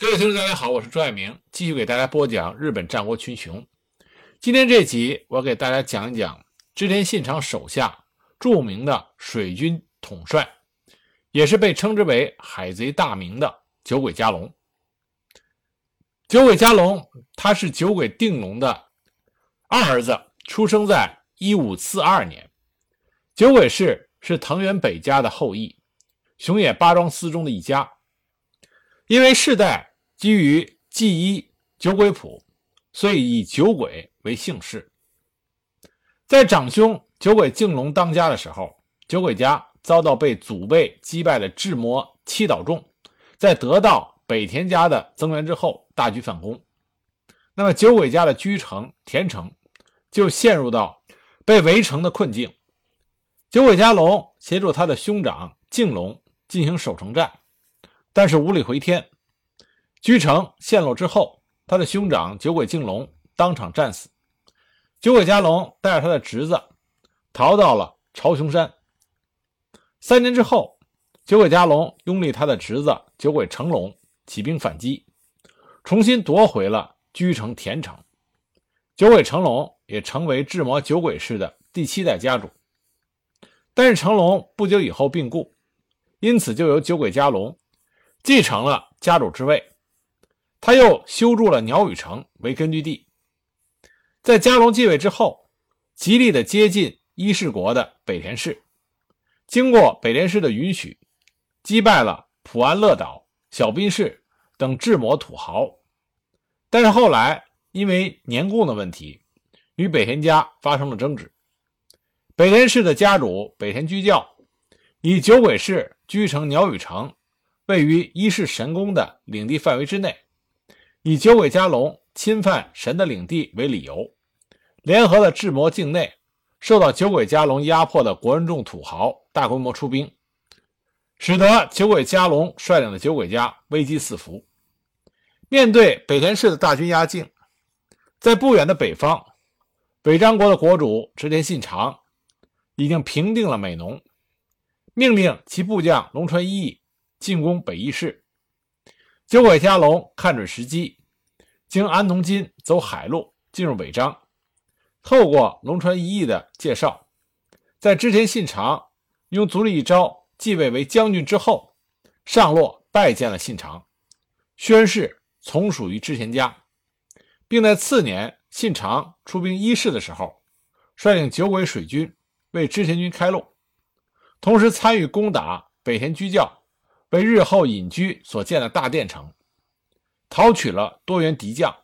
各位听众，大家好，我是朱爱明，继续给大家播讲日本战国群雄。今天这集，我给大家讲一讲织田信长手下著名的水军统帅，也是被称之为海贼大名的酒鬼加隆。酒鬼加隆，他是酒鬼定隆的二儿子，出生在一五四二年。酒鬼氏是藤原北家的后裔，熊野八庄司中的一家。因为世代基于纪伊酒鬼谱，所以以酒鬼为姓氏。在长兄酒鬼敬隆当家的时候，酒鬼家遭到被祖辈击败的智魔七岛众，在得到北田家的增援之后，大举反攻。那么酒鬼家的居城田城就陷入到被围城的困境。酒鬼家龙协助他的兄长敬隆进行守城战。但是无力回天，居城陷落之后，他的兄长酒鬼敬龙当场战死。酒鬼加隆带着他的侄子逃到了朝雄山。三年之后，酒鬼加隆拥立他的侄子酒鬼成龙起兵反击，重新夺回了居城田城。酒鬼成龙也成为智魔酒鬼氏的第七代家主。但是成龙不久以后病故，因此就由酒鬼加隆。继承了家主之位，他又修筑了鸟羽城为根据地。在加隆继位之后，极力的接近伊势国的北田氏，经过北田氏的允许，击败了普安乐岛、小滨氏等智魔土豪。但是后来因为年贡的问题，与北田家发生了争执。北田氏的家主北田居教以酒鬼氏居城鸟羽城。位于伊势神宫的领地范围之内，以九尾加龙侵犯神的领地为理由，联合了智魔境内受到九尾加龙压迫的国人众土豪，大规模出兵，使得九尾加龙率领的九尾家危机四伏。面对北田氏的大军压境，在不远的北方，北张国的国主织田信长已经平定了美浓，命令其部将龙川一义。进攻北伊势，酒鬼加隆看准时机，经安农津走海路进入北张。透过龙川一役的介绍，在织田信长用足利一招继位为将军之后，上洛拜见了信长，宣誓从属于织田家，并在次年信长出兵伊势的时候，率领酒鬼水军为织田军开路，同时参与攻打北田居教。为日后隐居所建的大殿城，讨取了多员敌将。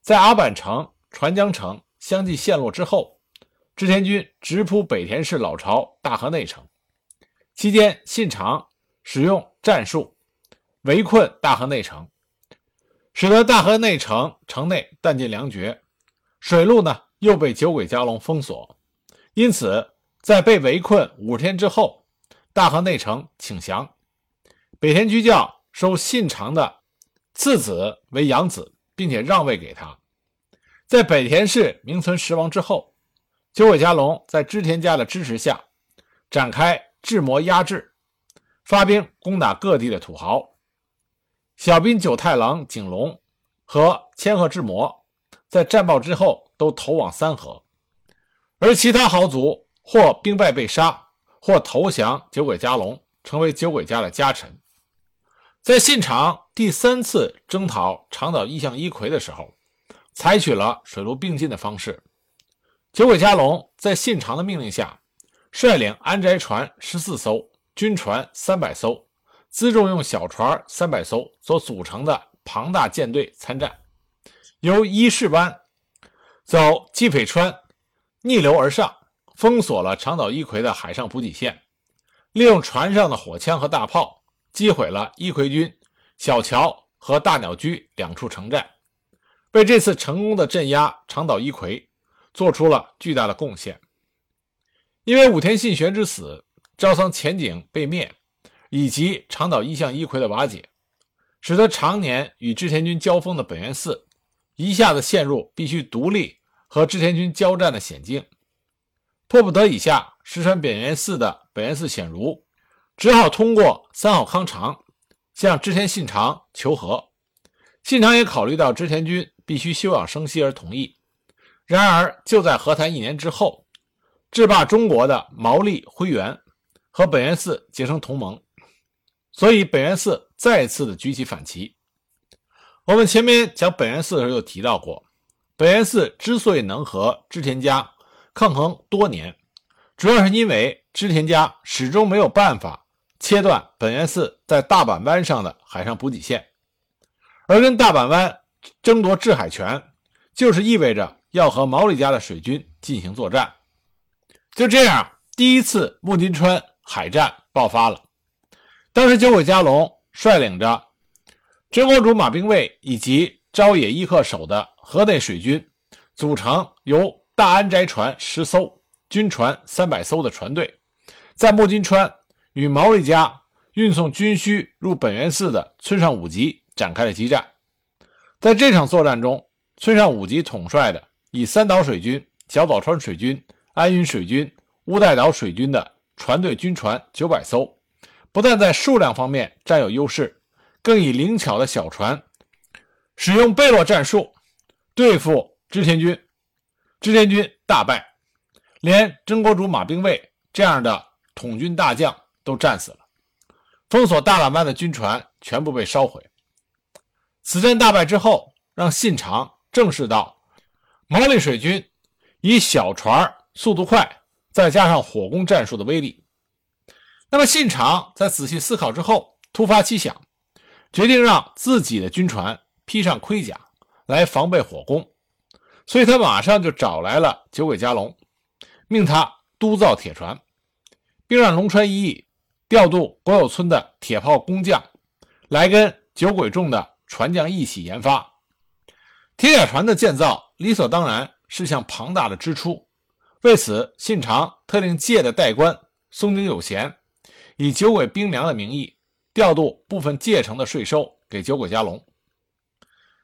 在阿坂城、船江城相继陷落之后，织田军直扑北田氏老巢大河内城。期间，信长使用战术围困大河内城，使得大河内城城内弹尽粮绝，水路呢又被酒鬼加隆封锁。因此，在被围困五十天之后，大河内城请降。北田居教收信长的次子为养子，并且让位给他。在北田氏名存实亡之后，九尾家隆在织田家的支持下，展开智魔压制，发兵攻打各地的土豪。小滨九太郎景隆和千鹤智魔在战报之后都投往三河，而其他豪族或兵败被杀，或投降九尾家隆，成为九尾家的家臣。在信长第三次征讨长岛义相一葵的时候，采取了水陆并进的方式。九尾加隆在信长的命令下，率领安宅船十四艘、军船三百艘、辎重用小船三百艘所组成的庞大舰队参战，由伊势湾走济斐川逆流而上，封锁了长岛一葵的海上补给线，利用船上的火枪和大炮。击毁了伊奎军小桥和大鸟居两处城寨，为这次成功的镇压长岛一葵做出了巨大的贡献。因为武田信玄之死、招仓前景被灭，以及长岛一向一葵的瓦解，使得常年与织田军交锋的本愿寺一下子陷入必须独立和织田军交战的险境。迫不得已下，石川本愿寺的本愿寺显如。只好通过三好康长向织田信长求和。信长也考虑到织田军必须休养生息而同意。然而，就在和谈一年之后，制霸中国的毛利辉元和本愿寺结成同盟，所以本愿寺再次的举起反旗。我们前面讲本愿寺的时候有提到过，本愿寺之所以能和织田家抗衡多年，主要是因为织田家始终没有办法切断本愿寺在大阪湾上的海上补给线，而跟大阪湾争夺制海权，就是意味着要和毛利家的水军进行作战。就这样，第一次木津川海战爆发了。当时九尾加隆率领着。真国主马兵卫以及朝野伊克守的河内水军，组成由大安斋船十艘、军船三百艘的船队，在木津川与毛利家运送军需入本愿寺的村上武吉展开了激战。在这场作战中，村上武吉统帅的以三岛水军、小早川水军、安云水军、乌代岛水军的船队军船九百艘，不但在数量方面占有优势。更以灵巧的小船，使用贝洛战术对付织田军，织田军大败，连真国主马兵卫这样的统军大将都战死了，封锁大喇嘛的军船全部被烧毁。此战大败之后，让信长正视到毛利水军以小船速度快，再加上火攻战术的威力。那么信长在仔细思考之后，突发奇想。决定让自己的军船披上盔甲来防备火攻，所以他马上就找来了九尾加隆，命他督造铁船，并让龙川一义调度国有村的铁炮工匠来跟酒鬼众的船匠一起研发铁甲船的建造，理所当然是项庞大的支出。为此，信长特令借的代官松井有贤以酒鬼兵粮的名义。调度部分借城的税收给酒鬼加隆。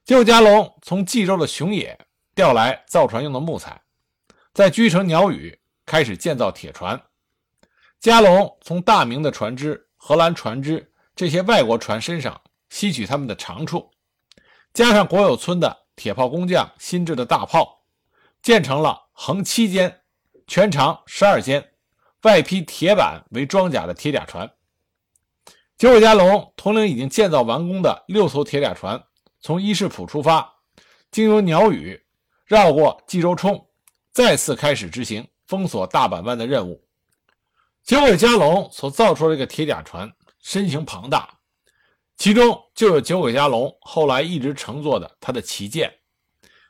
酒鬼加隆从冀州的熊野调来造船用的木材，在居城鸟羽开始建造铁船。加隆从大明的船只、荷兰船只这些外国船身上吸取他们的长处，加上国有村的铁炮工匠新制的大炮，建成了横七间、全长十二间、外披铁板为装甲的铁甲船。九尾加隆统领已经建造完工的六艘铁甲船，从伊势浦出发，经由鸟羽，绕过冀州冲，再次开始执行封锁大阪湾的任务。九尾加隆所造出的这个铁甲船身形庞大，其中就有九尾加隆后来一直乘坐的他的旗舰，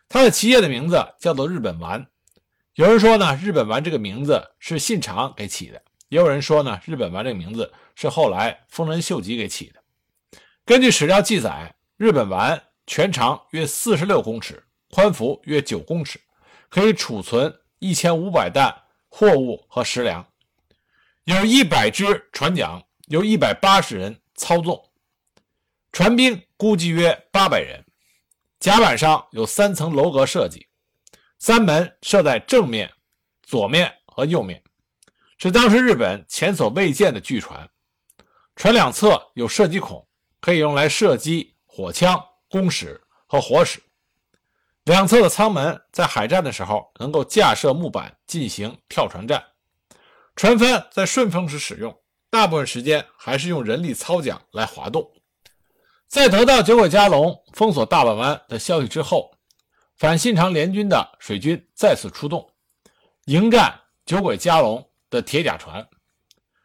他的旗舰的名字叫做日本丸。有人说呢，日本丸这个名字是信长给起的。也有人说呢，日本丸这个名字是后来丰臣秀吉给起的。根据史料记载，日本丸全长约四十六公尺，宽幅约九公尺，可以储存一千五百担货物和食粮，有一百只船桨，由一百八十人操纵，船兵估计约八百人。甲板上有三层楼阁设计，三门设在正面、左面和右面。是当时日本前所未见的巨船，船两侧有射击孔，可以用来射击火枪、弓矢和火矢。两侧的舱门在海战的时候能够架设木板进行跳船战。船帆在顺风时使用，大部分时间还是用人力操桨来滑动。在得到九尾加隆封锁大阪湾的消息之后，反信长联军的水军再次出动，迎战九尾加隆。的铁甲船，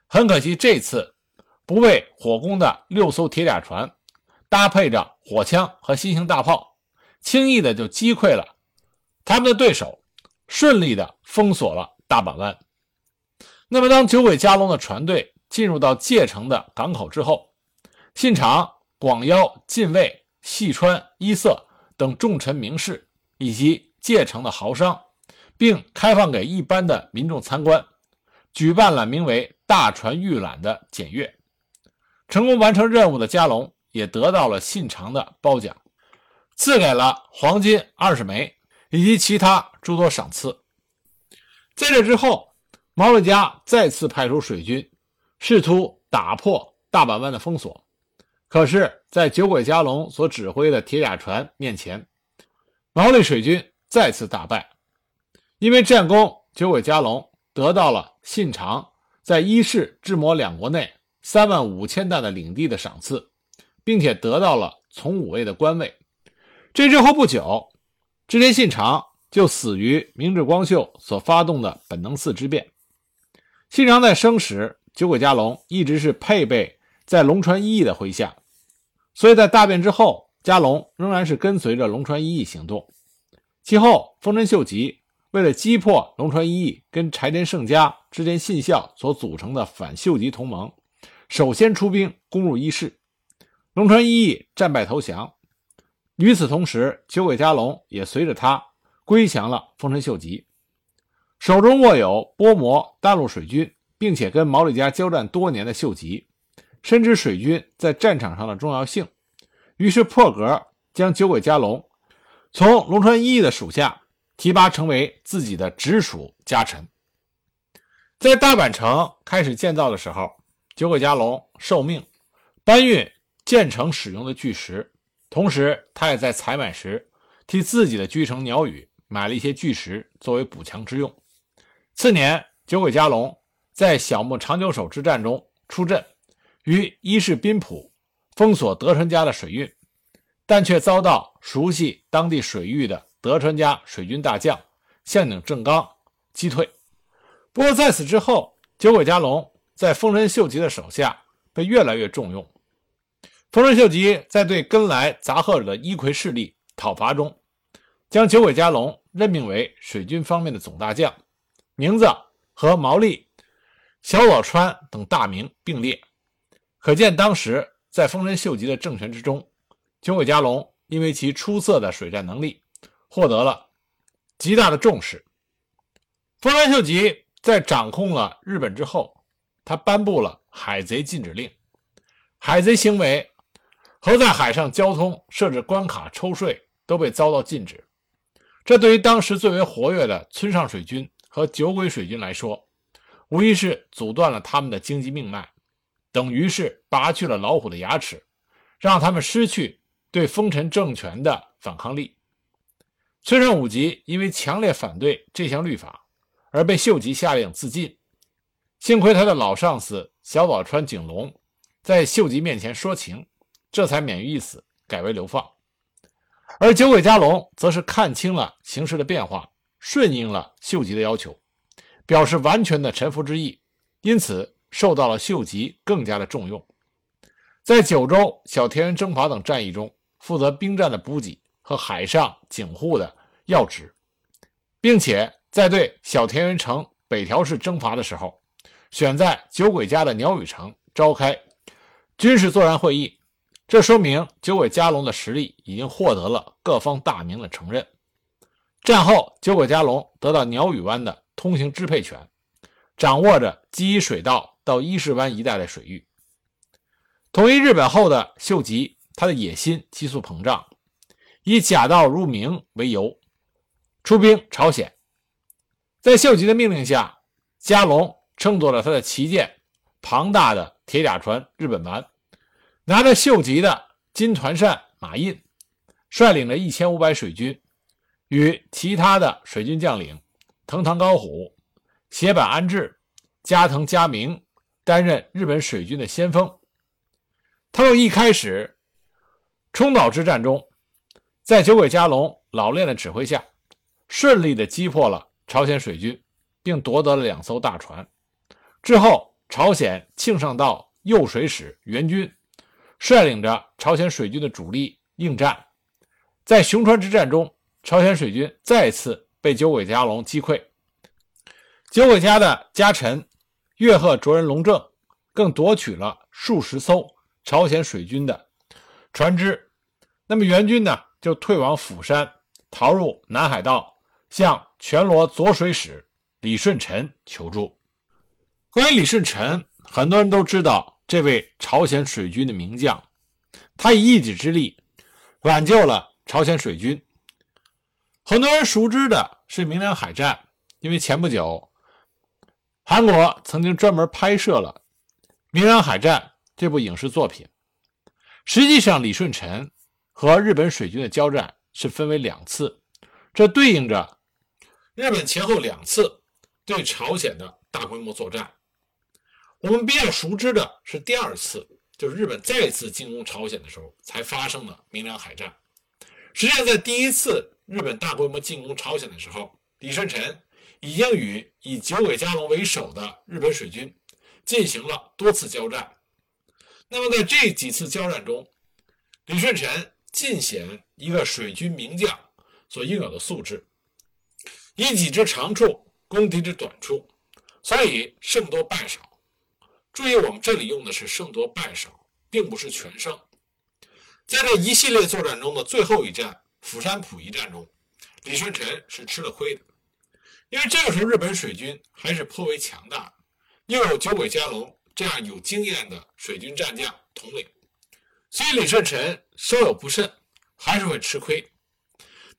很可惜，这次不为火攻的六艘铁甲船，搭配着火枪和新型大炮，轻易的就击溃了他们的对手，顺利的封锁了大阪湾。那么，当九尾加隆的船队进入到界城的港口之后，信长广邀近卫、细川、一色等重臣名士以及界城的豪商，并开放给一般的民众参观。举办了名为“大船预览”的检阅，成功完成任务的加隆也得到了信长的褒奖，赐给了黄金二十枚以及其他诸多赏赐。在这之后，毛利家再次派出水军，试图打破大阪湾的封锁，可是，在酒鬼加龙所指挥的铁甲船面前，毛利水军再次大败。因为战功，酒鬼加龙得到了信长在伊势、智摩两国内三万五千担的领地的赏赐，并且得到了从五位的官位。这之后不久，织田信长就死于明智光秀所发动的本能寺之变。信长在生时，酒鬼加龙一直是配备在龙川一役的麾下。所以在大变之后，加龙仍然是跟随着龙川一役行动。其后，丰臣秀吉为了击破龙川一役跟柴田胜家、之间信孝所组成的反秀吉同盟，首先出兵攻入伊势。龙川一役战败投降。与此同时，酒鬼加龙也随着他归降了丰臣秀吉，手中握有波摩大陆水军，并且跟毛利家交战多年的秀吉。深知水军在战场上的重要性，于是破格将酒鬼加龙从龙川一役的属下提拔成为自己的直属家臣。在大阪城开始建造的时候，酒鬼加龙受命搬运建成使用的巨石，同时他也在采买时替自己的居城鸟羽买了一些巨石作为补强之用。次年，酒鬼加龙在小牧长久手之战中出阵。于伊势宾浦封锁德川家的水运，但却遭到熟悉当地水域的德川家水军大将向井正刚击退。不过在此之后，酒鬼加龙在丰臣秀吉的手下被越来越重用。丰臣秀吉在对跟来杂贺的伊葵势力讨伐中，将酒鬼加龙任命为水军方面的总大将，名字和毛利、小早川等大名并列。可见，当时在丰臣秀吉的政权之中，酒鬼加龙因为其出色的水战能力，获得了极大的重视。丰臣秀吉在掌控了日本之后，他颁布了海贼禁止令，海贼行为和在海上交通、设置关卡、抽税都被遭到禁止。这对于当时最为活跃的村上水军和酒鬼水军来说，无疑是阻断了他们的经济命脉。等于是拔去了老虎的牙齿，让他们失去对丰臣政权的反抗力。村上武吉因为强烈反对这项律法，而被秀吉下令自尽。幸亏他的老上司小早川景隆在秀吉面前说情，这才免于一死，改为流放。而酒鬼加龙则是看清了形势的变化，顺应了秀吉的要求，表示完全的臣服之意，因此。受到了秀吉更加的重用，在九州、小田园征伐等战役中，负责兵站的补给和海上警护的要职，并且在对小田园城北条氏征伐的时候，选在酒鬼家的鸟羽城召开军事作战会议。这说明酒鬼加龙的实力已经获得了各方大名的承认。战后，酒鬼加龙得到鸟羽湾的通行支配权，掌握着基伊水道。到伊势湾一带的水域，统一日本后的秀吉，他的野心急速膨胀，以假道入明为由，出兵朝鲜。在秀吉的命令下，加隆乘坐了他的旗舰庞大的铁甲船“日本丸”，拿着秀吉的金团扇马印，率领着一千五百水军，与其他的水军将领藤堂高虎、斜坂安治、加藤嘉明。担任日本水军的先锋，他们一开始冲岛之战中，在酒鬼加龙老练的指挥下，顺利的击破了朝鲜水军，并夺得了两艘大船。之后，朝鲜庆尚道右水使援军率领着朝鲜水军的主力应战，在熊川之战中，朝鲜水军再次被酒鬼加龙击溃。酒鬼家的家臣。越贺卓人龙正更夺取了数十艘朝鲜水军的船只，那么援军呢就退往釜山，逃入南海道，向全罗左水使李舜臣求助。关于李舜臣，很多人都知道这位朝鲜水军的名将，他以一己之力挽救了朝鲜水军。很多人熟知的是明良海战，因为前不久。韩国曾经专门拍摄了《明良海战》这部影视作品。实际上，李舜臣和日本水军的交战是分为两次，这对应着日本前后两次对朝鲜的大规模作战。我们比较熟知的是第二次，就是日本再次进攻朝鲜的时候才发生的明良海战。实际上，在第一次日本大规模进攻朝鲜的时候，李舜臣已经与以九尾加龙为首的日本水军进行了多次交战。那么在这几次交战中，李舜臣尽显一个水军名将所应有的素质，以己之长处攻敌之短处，所以胜多败少。注意，我们这里用的是胜多败少，并不是全胜。在这一系列作战中的最后一战釜山浦一战中，李舜臣是吃了亏的，因为这个时候日本水军还是颇为强大，又有九尾加龙这样有经验的水军战将统领，所以李舜臣稍有不慎还是会吃亏。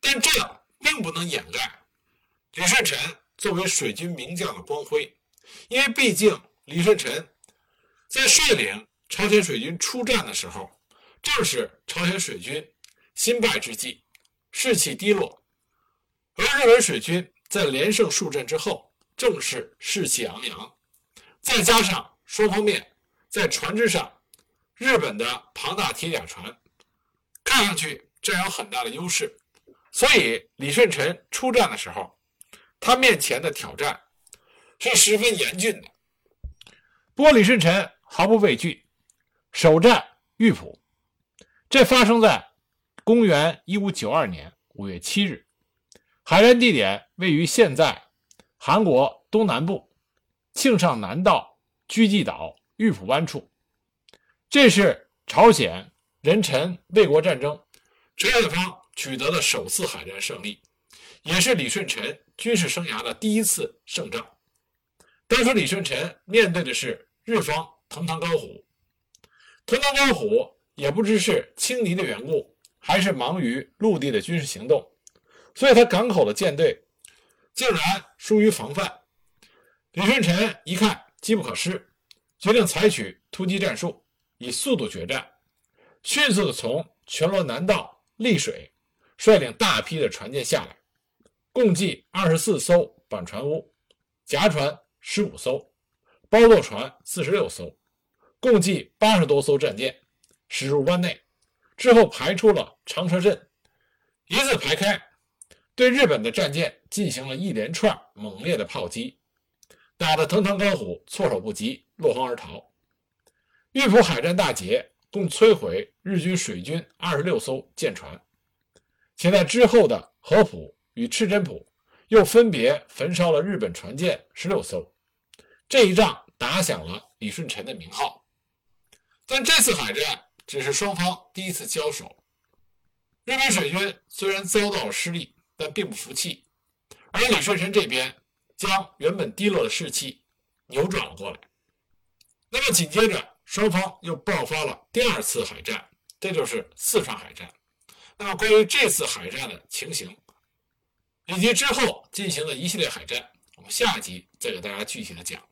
但这并不能掩盖李舜臣作为水军名将的光辉，因为毕竟李舜臣。在率领朝鲜水军出战的时候，正是朝鲜水军新败之际，士气低落；而日本水军在连胜数阵之后，正是士气昂扬。再加上双方面在船只上，日本的庞大铁甲船看上去占有很大的优势，所以李舜臣出战的时候，他面前的挑战是十分严峻的。不过李舜臣。毫不畏惧，首战玉浦。这发生在公元一五九二年五月七日，海战地点位于现在韩国东南部庆尚南道居济岛玉浦湾处。这是朝鲜仁臣卫国战争朝鲜方取得的首次海战胜利，也是李舜臣军事生涯的第一次胜仗。当时李舜臣面对的是日方。藤堂高虎，藤堂高虎也不知是轻敌的缘故，还是忙于陆地的军事行动，所以他港口的舰队竟然疏于防范。李舜臣一看机不可失，决定采取突击战术，以速度决战，迅速的从全罗南道丽水率领大批的船舰下来，共计二十四艘板船坞，甲船十五艘，包座船四十六艘。共计八十多艘战舰驶入湾内，之后排出了长车阵，一字排开，对日本的战舰进行了一连串猛烈的炮击，打得藤堂高虎措手不及，落荒而逃。玉浦海战大捷，共摧毁日军水军二十六艘舰船，且在之后的合浦与赤真浦又分别焚烧了日本船舰十六艘。这一仗打响了李舜臣的名号。但这次海战只是双方第一次交手，日本水军虽然遭到了失利，但并不服气，而李舜臣这边将原本低落的士气扭转了过来。那么紧接着，双方又爆发了第二次海战，这就是四川海战。那么关于这次海战的情形，以及之后进行的一系列海战，我们下集再给大家具体的讲。